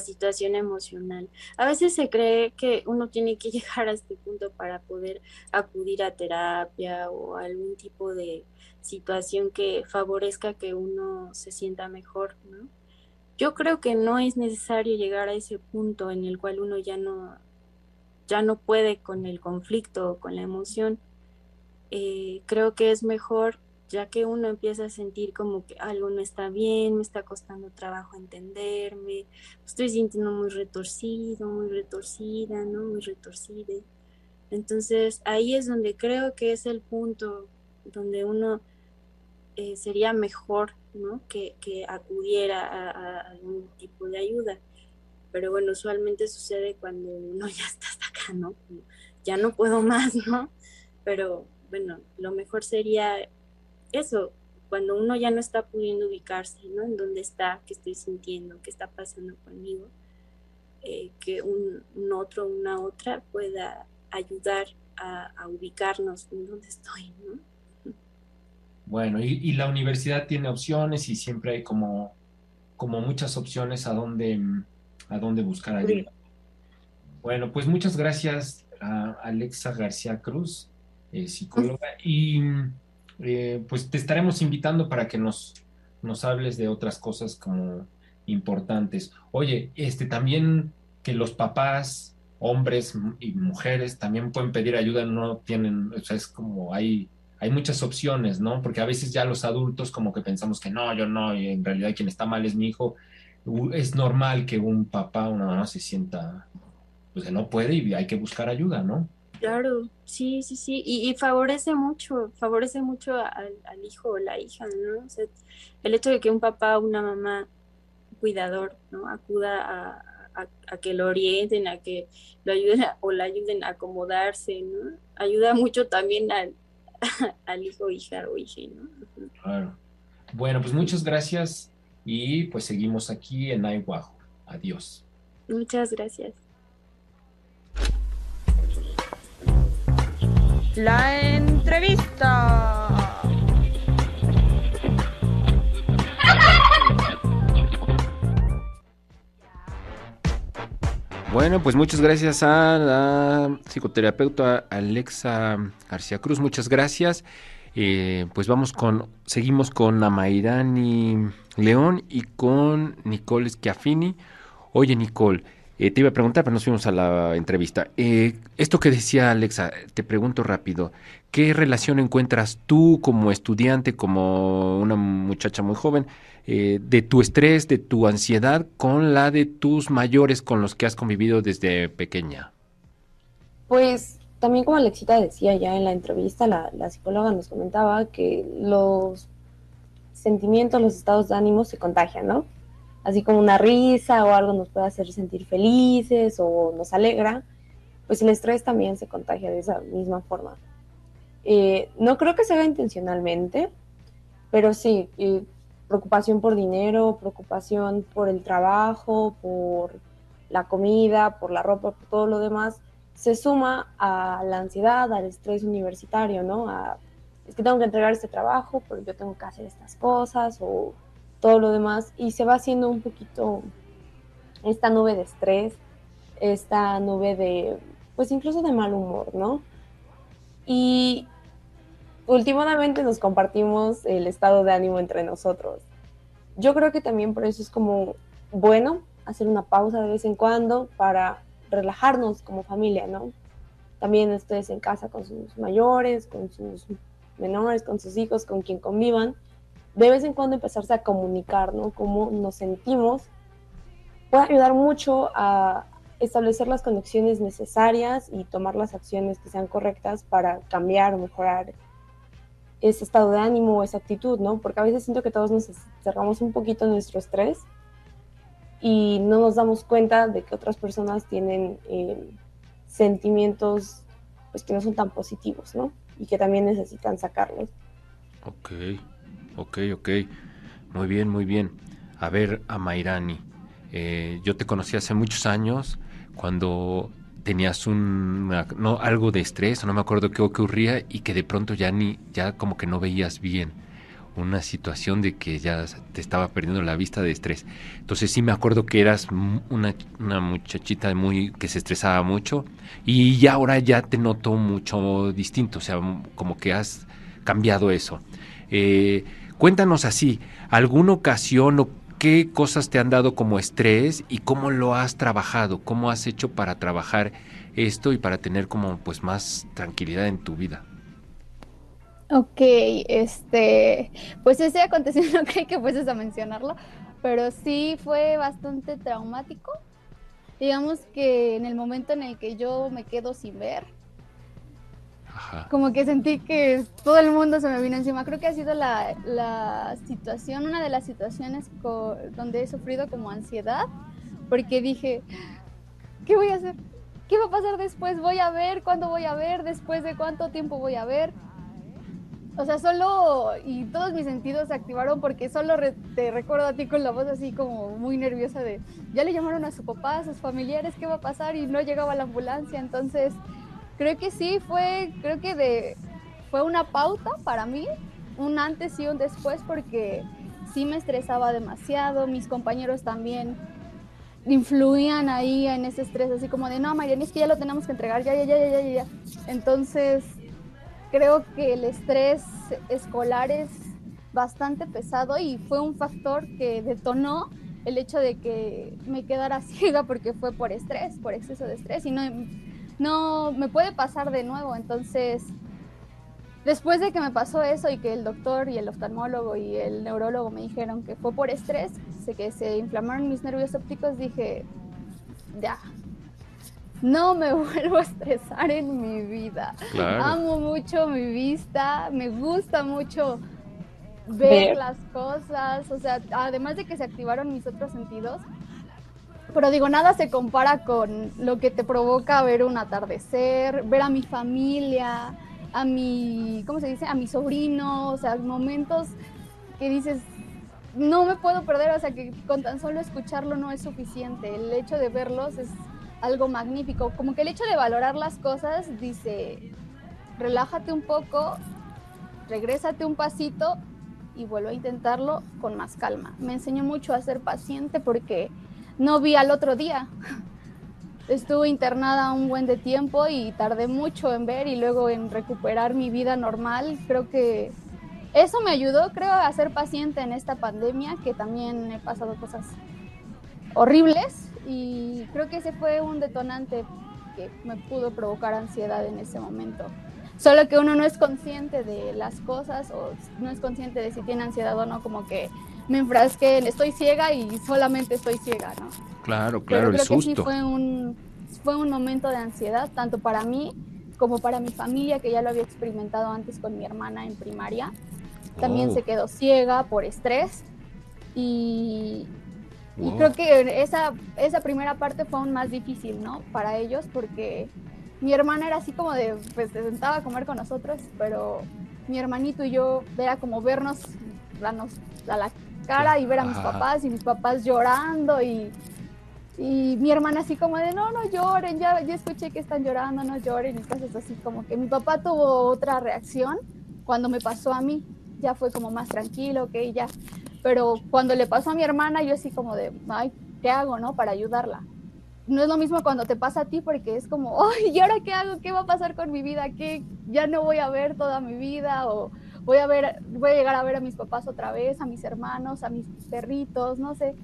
S13: situación emocional. A veces se cree que uno tiene que llegar a este punto para poder acudir a terapia o algún tipo de situación que favorezca que uno se sienta mejor, ¿no? Yo creo que no es necesario llegar a ese punto en el cual uno ya no, ya no puede con el conflicto o con la emoción. Eh, creo que es mejor ya que uno empieza a sentir como que algo no está bien, me está costando trabajo entenderme, estoy sintiendo muy retorcido, muy retorcida, ¿no? Muy retorcida. Entonces ahí es donde creo que es el punto donde uno eh, sería mejor, ¿no? Que, acudiera a, algún tipo de ayuda. Pero bueno, usualmente sucede cuando uno ya está hasta acá, ¿no? ya no puedo más, ¿no? Pero bueno, lo mejor sería eso, cuando uno ya no está pudiendo ubicarse, ¿no? En dónde está, qué estoy sintiendo, qué está pasando conmigo, eh, que un, otro, una otra pueda ayudar a, ubicarnos en dónde estoy, ¿no?
S5: Bueno, y, la universidad tiene opciones y siempre hay como, como muchas opciones a dónde, a dónde buscar ayuda. Bueno, pues muchas gracias a Alexa García Cruz, eh, psicóloga, y eh, pues te estaremos invitando para que nos, nos hables de otras cosas como importantes. Oye, este también que los papás, hombres y mujeres también pueden pedir ayuda, no tienen, o sea, es como hay, hay muchas opciones, ¿no? Porque a veces ya los adultos como que pensamos que no, yo no, y en realidad quien está mal es mi hijo. Es normal que un papá, una mamá se sienta, pues no puede y hay que buscar ayuda, ¿no?
S13: Claro, sí, sí, sí, y, favorece mucho, favorece mucho al, hijo o la hija, ¿no? O sea, el hecho de que un papá o una mamá cuidador, ¿no? Acuda a, que lo orienten, a que lo ayuden o la ayuden a acomodarse, ¿no? Ayuda mucho también al, al hijo, hija o hija, ¿no?
S5: Claro. Bueno, pues muchas gracias y pues seguimos aquí en Aihuajo. Adiós.
S13: Muchas gracias.
S12: La entrevista.
S14: Bueno, pues muchas gracias a la psicoterapeuta Alexa García Cruz, muchas gracias.
S5: Eh, pues vamos con, seguimos con Amairani León y con Nicole Schiaffini. Oye, Nicole, eh, te iba a preguntar, pero nos fuimos a la entrevista. Eh, esto que decía Alexa, te pregunto rápido, ¿qué relación encuentras tú como estudiante, como una muchacha muy joven, eh, de tu estrés, de tu ansiedad con la de tus mayores con los que has convivido desde pequeña?
S4: Pues también como Alexita decía ya en la entrevista, la, la psicóloga nos comentaba que los sentimientos, los estados de ánimo se contagian, ¿no? Así como una risa o algo nos puede hacer sentir felices o nos alegra, pues el estrés también se contagia de esa misma forma. Eh, no creo que se haga intencionalmente, pero sí, eh, preocupación por dinero, preocupación por el trabajo, por la comida, por la ropa, por todo lo demás, se suma a la ansiedad, al estrés universitario, ¿no? A, es que tengo que entregar este trabajo, porque yo tengo que hacer estas cosas o todo lo demás y se va haciendo un poquito esta nube de estrés, esta nube de, pues incluso de mal humor, ¿no? Y últimamente nos compartimos el estado de ánimo entre nosotros. Yo creo que también por eso es como bueno hacer una pausa de vez en cuando para relajarnos como familia, ¿no? También ustedes en casa con sus mayores, con sus menores, con sus hijos, con quien convivan, de vez en cuando empezarse a comunicar, ¿no? Cómo nos sentimos, puede ayudar mucho a establecer las conexiones necesarias y tomar las acciones que sean correctas para cambiar o mejorar ese estado de ánimo o esa actitud, ¿no? Porque a veces siento que todos nos cerramos un poquito nuestro estrés y no nos damos cuenta de que otras personas tienen eh, sentimientos pues que no son tan positivos, ¿no? Y que también necesitan sacarlos.
S5: Ok. Ok, ok. Muy bien, muy bien. A ver, a Mairani. Eh, yo te conocí hace muchos años cuando tenías un no algo de estrés, no me acuerdo qué ocurría y que de pronto ya ni ya como que no veías bien una situación de que ya te estaba perdiendo la vista de estrés. Entonces sí me acuerdo que eras una, una muchachita muy que se estresaba mucho y ya ahora ya te noto mucho distinto, o sea, como que has cambiado eso. Eh, Cuéntanos así, ¿alguna ocasión o qué cosas te han dado como estrés y cómo lo has trabajado? ¿Cómo has hecho para trabajar esto y para tener como pues más tranquilidad en tu vida?
S6: Ok, este, pues ese acontecimiento no creí que fueses a mencionarlo, pero sí fue bastante traumático. Digamos que en el momento en el que yo me quedo sin ver, como que sentí que todo el mundo se me vino encima. Creo que ha sido la, situación, una de las situaciones donde he sufrido como ansiedad, porque dije, ¿qué voy a hacer? ¿Qué va a pasar después? ¿Voy a ver? ¿Cuándo voy a ver? ¿Después de cuánto tiempo voy a ver? O sea, solo, y todos mis sentidos se activaron porque solo te recuerdo a ti con la voz así como muy nerviosa de, ya le llamaron a su papá, a sus familiares, ¿qué va a pasar? Y no llegaba la ambulancia, entonces creo que sí fue, creo que de, fue una pauta para mí, un antes y un después, porque sí me estresaba demasiado, mis compañeros también influían ahí en ese estrés, así como de, no, Mariana, es que ya lo tenemos que entregar, ya, ya, ya, ya, ya, ya. Entonces, creo que el estrés escolar es bastante pesado y fue un factor que detonó el hecho de que me quedara ciega porque fue por estrés, por exceso de estrés y no no me puede pasar de nuevo. Entonces, después de que me pasó eso y que el doctor y el oftalmólogo y el neurólogo me dijeron que fue por estrés, sé que se inflamaron mis nervios ópticos, dije, ya, no me vuelvo a estresar en mi vida. Amo mucho mi vista, me gusta mucho ver, ver, las cosas, o sea, además de que se activaron mis otros sentidos, pero digo, nada se compara con lo que te provoca ver un atardecer, ver a mi familia, a mi, ¿cómo se dice? A mi sobrino, o sea, momentos que dices, no me puedo perder, o sea, que con tan solo escucharlo no es suficiente. El hecho de verlos es algo magnífico. Como que el hecho de valorar las cosas dice, relájate un poco, regrésate un pasito y vuelvo a intentarlo con más calma. Me enseñó mucho a ser paciente porque no vi al otro día. estuve internada un buen de tiempo y tardé mucho en ver y luego en recuperar mi vida normal. Creo que eso me ayudó, creo, a ser paciente en esta pandemia, que también he pasado cosas horribles y creo que ese fue un detonante que me pudo provocar ansiedad en ese momento. Solo que uno no es consciente de las cosas o no es consciente de si tiene ansiedad o no, como que me enfrasqué en estoy ciega y solamente estoy ciega, ¿no?
S5: Claro, claro,
S6: Pero creo
S5: el
S6: que sí
S5: susto.
S6: fue un, fue un momento de ansiedad, tanto para mí como para mi familia, que ya lo había experimentado antes con mi hermana en primaria. También
S15: Oh.
S6: se quedó ciega por estrés y, y creo que esa, esa primera parte fue aún más difícil, ¿no? Para ellos, porque mi hermana era así como de, pues se sentaba a comer con nosotros, pero mi hermanito y yo era como vernos, darnos a la cara y ver a mis papás y mis papás llorando y, y mi hermana así como de, no, no lloren, ya, ya escuché que están llorando, no lloren y cosas así, como que mi papá tuvo otra reacción cuando me pasó a mí, ya fue como más tranquilo, ok, ya, pero cuando le pasó a mi hermana yo así como de, ay, ¿qué hago, no? Para ayudarla. No es lo mismo cuando te pasa a ti porque es como, ay, ¿y ahora qué hago? ¿Qué va a pasar con mi vida? ¿Qué? Ya no voy a ver toda mi vida o voy a ver, voy a llegar a ver a mis papás otra vez, a mis hermanos, a mis perritos, no sé.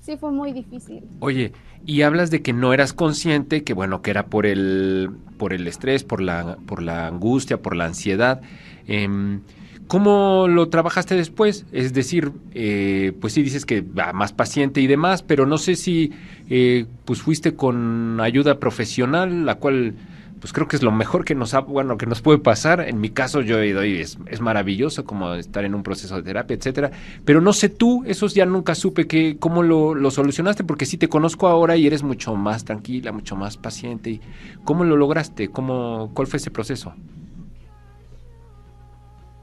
S6: Sí fue muy difícil.
S5: Oye, y hablas de que no eras consciente, que bueno, que era por el, por el estrés, por la, por la angustia, por la ansiedad. Em, ¿Cómo lo trabajaste después? Es decir, eh, pues sí dices que va más paciente y demás, pero no sé si eh, pues fuiste con ayuda profesional, la cual pues creo que es lo mejor que nos ha, bueno, que nos puede pasar. En mi caso yo he ido y es, es maravilloso como estar en un proceso de terapia, etcétera. Pero no sé tú, esos ya nunca supe que cómo lo, lo solucionaste, porque sí te conozco ahora y eres mucho más tranquila, mucho más paciente. Y ¿Cómo lo lograste? ¿Cómo, ¿Cuál fue ese proceso?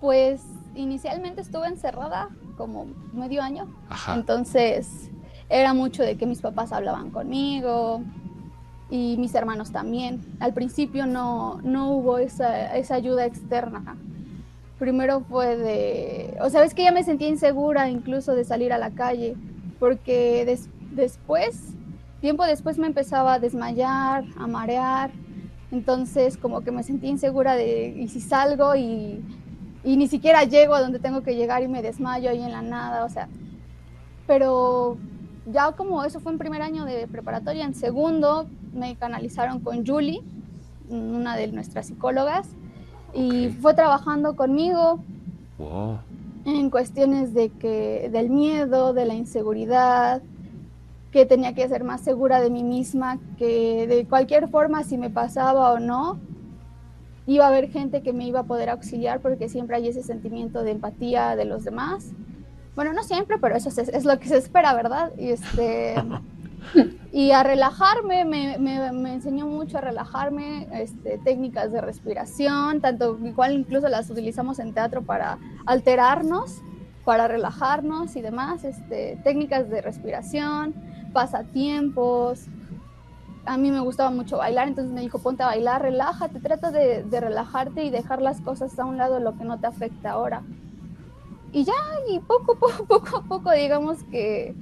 S6: Pues inicialmente estuve encerrada como medio año.
S5: Ajá.
S6: Entonces era mucho de que mis papás hablaban conmigo y mis hermanos también. Al principio no, no hubo esa, esa ayuda externa. Primero fue de, o sea, es que ya me sentía insegura incluso de salir a la calle, porque des- después, tiempo después me empezaba a desmayar, a marear, entonces como que me sentía insegura de, ¿y si salgo y, y ni siquiera llego a donde tengo que llegar y me desmayo ahí en la nada? O sea, pero ya como eso fue en primer año de preparatoria, en segundo me canalizaron con Julie, una de nuestras psicólogas, y fue trabajando conmigo
S5: Wow.
S6: en cuestiones de que del miedo, de la inseguridad, que tenía que ser más segura de mí misma, que de cualquier forma si me pasaba o no, iba a haber gente que me iba a poder auxiliar porque siempre hay ese sentimiento de empatía de los demás. Bueno, no siempre, pero eso es, es lo que se espera, ¿verdad? Y, este, y a relajarme, me, me- me enseñó mucho a relajarme, este, técnicas de respiración, tanto igual incluso las utilizamos en teatro para alterarnos, para relajarnos y demás, este, técnicas de respiración, pasatiempos. A mí me gustaba mucho bailar, entonces me dijo, ponte a bailar, relájate, trata de, de relajarte y dejar las cosas a un lado, lo que no te afecta ahora y ya, y poco, poco, poco a poco, digamos que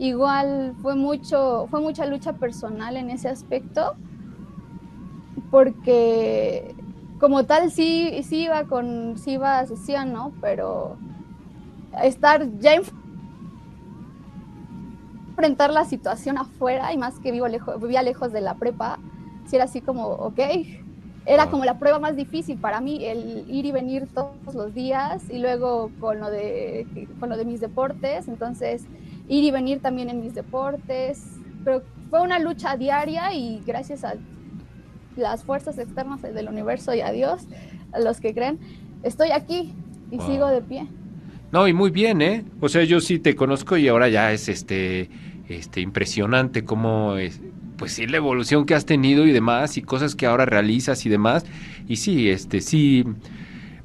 S6: igual fue mucho, fue mucha lucha personal en ese aspecto, porque como tal sí, sí iba con, sí iba a sesión, ¿no? Pero estar ya en enfrentar la situación afuera y más que vivo lejos, vivía lejos de la prepa, sí era así como, ok, era como la prueba más difícil para mí, el ir y venir todos los días y luego con lo de, con lo de mis deportes, entonces ir y venir también en mis deportes, pero fue una lucha diaria y gracias a las fuerzas externas del universo y a Dios, a los que creen, estoy aquí y
S5: Wow.
S6: sigo de pie.
S5: No, y muy bien, ¿eh? O sea, yo sí te conozco y ahora ya es este, este impresionante cómo es, pues sí, la evolución que has tenido y demás, y cosas que ahora realizas y demás. Y sí, este, sí,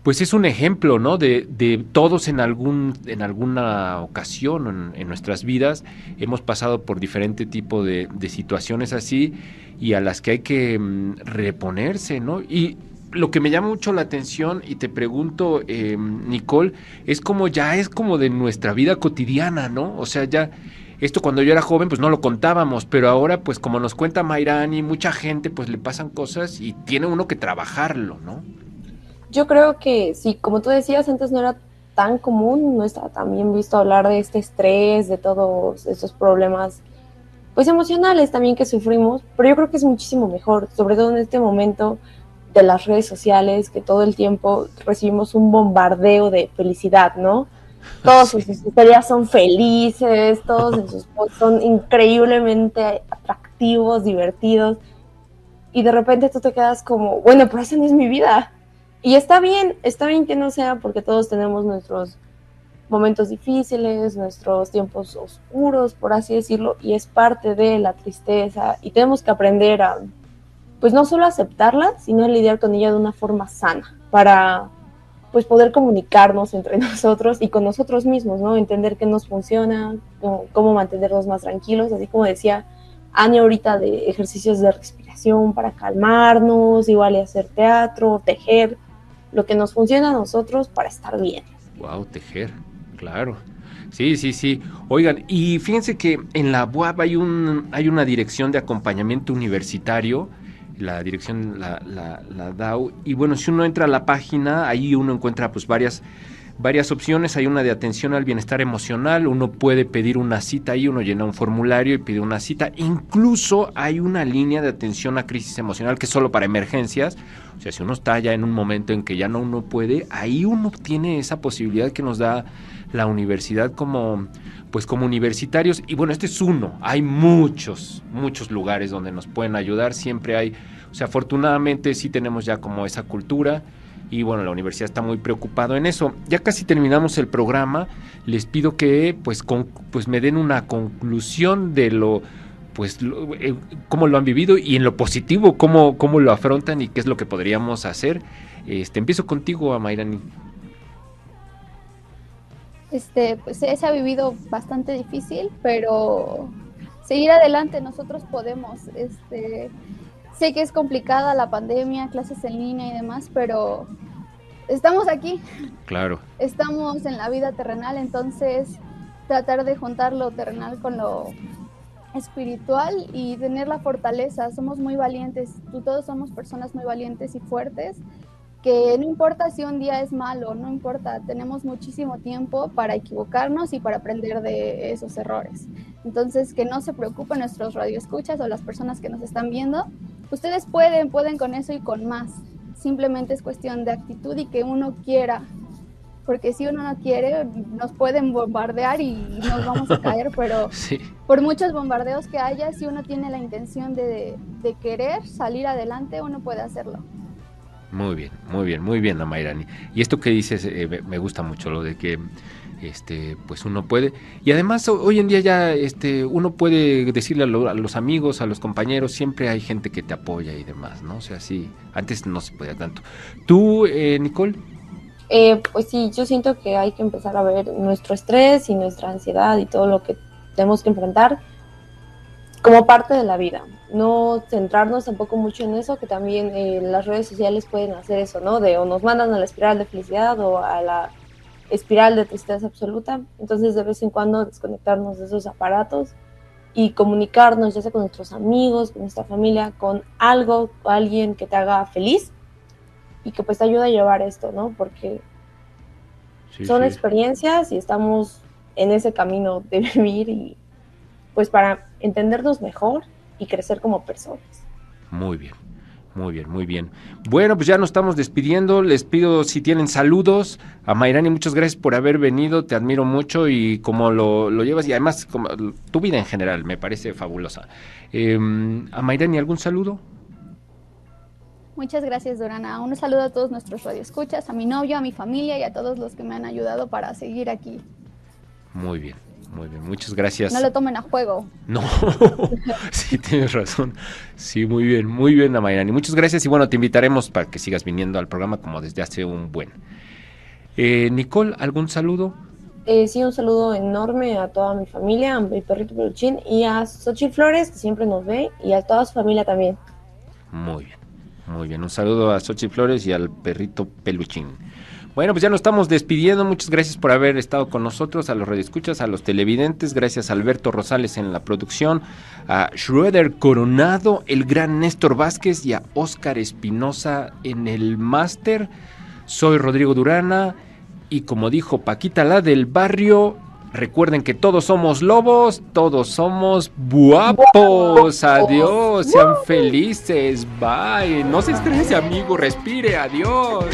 S5: pues es un ejemplo, ¿no? De, de todos en algún, en alguna ocasión en, nuestras vidas hemos pasado por diferente tipo de, de situaciones así y a las que hay que mm, reponerse, ¿no? Y lo que me llama mucho la atención y te pregunto, eh, Nicole, es como ya es como de nuestra vida cotidiana, ¿no? O sea, ya esto cuando yo era joven pues no lo contábamos, pero ahora pues como nos cuenta Mayrani, mucha gente pues le pasan cosas y tiene uno que trabajarlo, ¿no?
S4: Yo creo que sí, como tú decías, antes no era tan común, no estaba tan bien visto hablar de este estrés, de todos estos problemas pues emocionales también que sufrimos, pero yo creo que es muchísimo mejor, sobre todo en este momento de las redes sociales, que todo el tiempo recibimos un bombardeo de felicidad, ¿no? Todos sus historias son felices, todos en sus posts son increíblemente atractivos, divertidos, y de repente tú te quedas como, bueno, pero esa no es mi vida. Y está bien, está bien que no sea porque todos tenemos nuestros momentos difíciles, nuestros tiempos oscuros, por así decirlo, y es parte de la tristeza y tenemos que aprender a, pues no solo aceptarla, sino a lidiar con ella de una forma sana para pues poder comunicarnos entre nosotros y con nosotros mismos, ¿no? Entender qué nos funciona, cómo, mantenernos más tranquilos, así como decía Ania ahorita de ejercicios de respiración para calmarnos, igual y hacer teatro, tejer, lo que nos funciona a nosotros para estar bien.
S5: Wow, tejer. Claro. Sí, sí, sí. Oigan, y fíjense que en la UAB hay, un, hay una dirección de acompañamiento universitario, la dirección la, la, la DAO, y bueno, si uno entra a la página, ahí uno encuentra pues varias varias opciones. Hay una de atención al bienestar emocional. Uno puede pedir una cita ahí, uno llena un formulario y pide una cita. Incluso hay una línea de atención a crisis emocional que es solo para emergencias. O sea, si uno está ya en un momento en que ya no uno puede, ahí uno tiene esa posibilidad que nos da la universidad como pues como universitarios y bueno, este es uno, hay muchos, muchos lugares donde nos pueden ayudar, siempre hay, o sea, afortunadamente sí tenemos ya como esa cultura y bueno, la universidad está muy preocupado en eso. Ya casi terminamos el programa, les pido que pues, con, pues me den una conclusión de lo pues eh, cómo lo han vivido y en lo positivo cómo, cómo lo afrontan y qué es lo que podríamos hacer. Este, empiezo contigo, Amairani.
S6: Este, pues se ha vivido bastante difícil, pero seguir adelante nosotros podemos. Este, Sé que es complicada la pandemia, clases en línea y demás, pero estamos aquí.
S5: Claro.
S6: Estamos en la vida terrenal, entonces tratar de juntar lo terrenal con lo espiritual y tener la fortaleza. Somos muy valientes, todos somos personas muy valientes y fuertes que no importa si un día es malo, no importa, tenemos muchísimo tiempo para equivocarnos y para aprender de esos errores. Entonces, que no se preocupen nuestros radioescuchas o las personas que nos están viendo. Ustedes pueden, pueden con eso y con más. Simplemente es cuestión de actitud y que uno quiera. Porque si uno no quiere, nos pueden bombardear y nos vamos a caer, pero por muchos bombardeos que haya, si uno tiene la intención de, de querer salir adelante, uno puede hacerlo.
S5: Muy bien, muy bien, muy bien, Amairani. Y esto que dices eh, me gusta mucho, lo de que este pues uno puede y además hoy en día ya este uno puede decirle a, los amigos a los compañeros siempre hay gente que te apoya y demás no o sea sí antes no se podía tanto tú eh, Nicole
S4: eh, pues sí yo siento que hay que empezar a ver nuestro estrés y nuestra ansiedad y todo lo que tenemos que enfrentar como parte de la vida. No centrarnos tampoco mucho en eso, que también eh, las redes sociales pueden hacer eso, ¿no? De o nos mandan a la espiral de felicidad o a la espiral de tristeza absoluta. Entonces, de vez en cuando desconectarnos de esos aparatos y comunicarnos, ya sea con nuestros amigos, con nuestra familia, con algo o alguien que te haga feliz y que pues te ayude a llevar esto, ¿no? Porque son experiencias y estamos en ese camino de vivir y pues para entendernos mejor y crecer como personas.
S5: Muy bien. Muy bien, muy bien. Bueno, pues ya nos estamos despidiendo. Les pido si tienen saludos. A Mayrani, muchas gracias por haber venido. Te admiro mucho y como lo, llevas y además como, tu vida en general me parece fabulosa. Em, a Mayrani, ¿algún saludo?
S6: Muchas gracias, Dorana. Un saludo a todos nuestros radioescuchas, a mi novio, a mi familia y a todos los que me han ayudado para seguir aquí.
S5: Muy bien. Muy bien, muchas gracias.
S6: No lo tomen a juego.
S5: No, sí, tienes razón. Sí, muy bien, muy bien, Amairani. Muchas gracias y bueno, te invitaremos para que sigas viniendo al programa como desde hace un buen. Eh, Nicole, ¿algún saludo?
S4: Eh, sí, un saludo enorme a toda mi familia, a mi perrito peluchín y a Xochitl Flores, que siempre nos ve, y a toda su familia también.
S5: Muy bien, muy bien. Un saludo a Xochitl Flores y al perrito peluchín. Bueno, pues ya nos estamos despidiendo. Muchas gracias por haber estado con nosotros, a los radioescuchas, a los televidentes. Gracias a Alberto Rosales en la producción, a Schroeder Coronado, el gran Néstor Vázquez y a Óscar Espinosa en el máster. Soy Rodrigo Durana y como dijo Paquita la del barrio, recuerden que todos somos lobos, todos somos guapos. Adiós, sean felices. Bye. No se estrese, amigo. Respire. Adiós.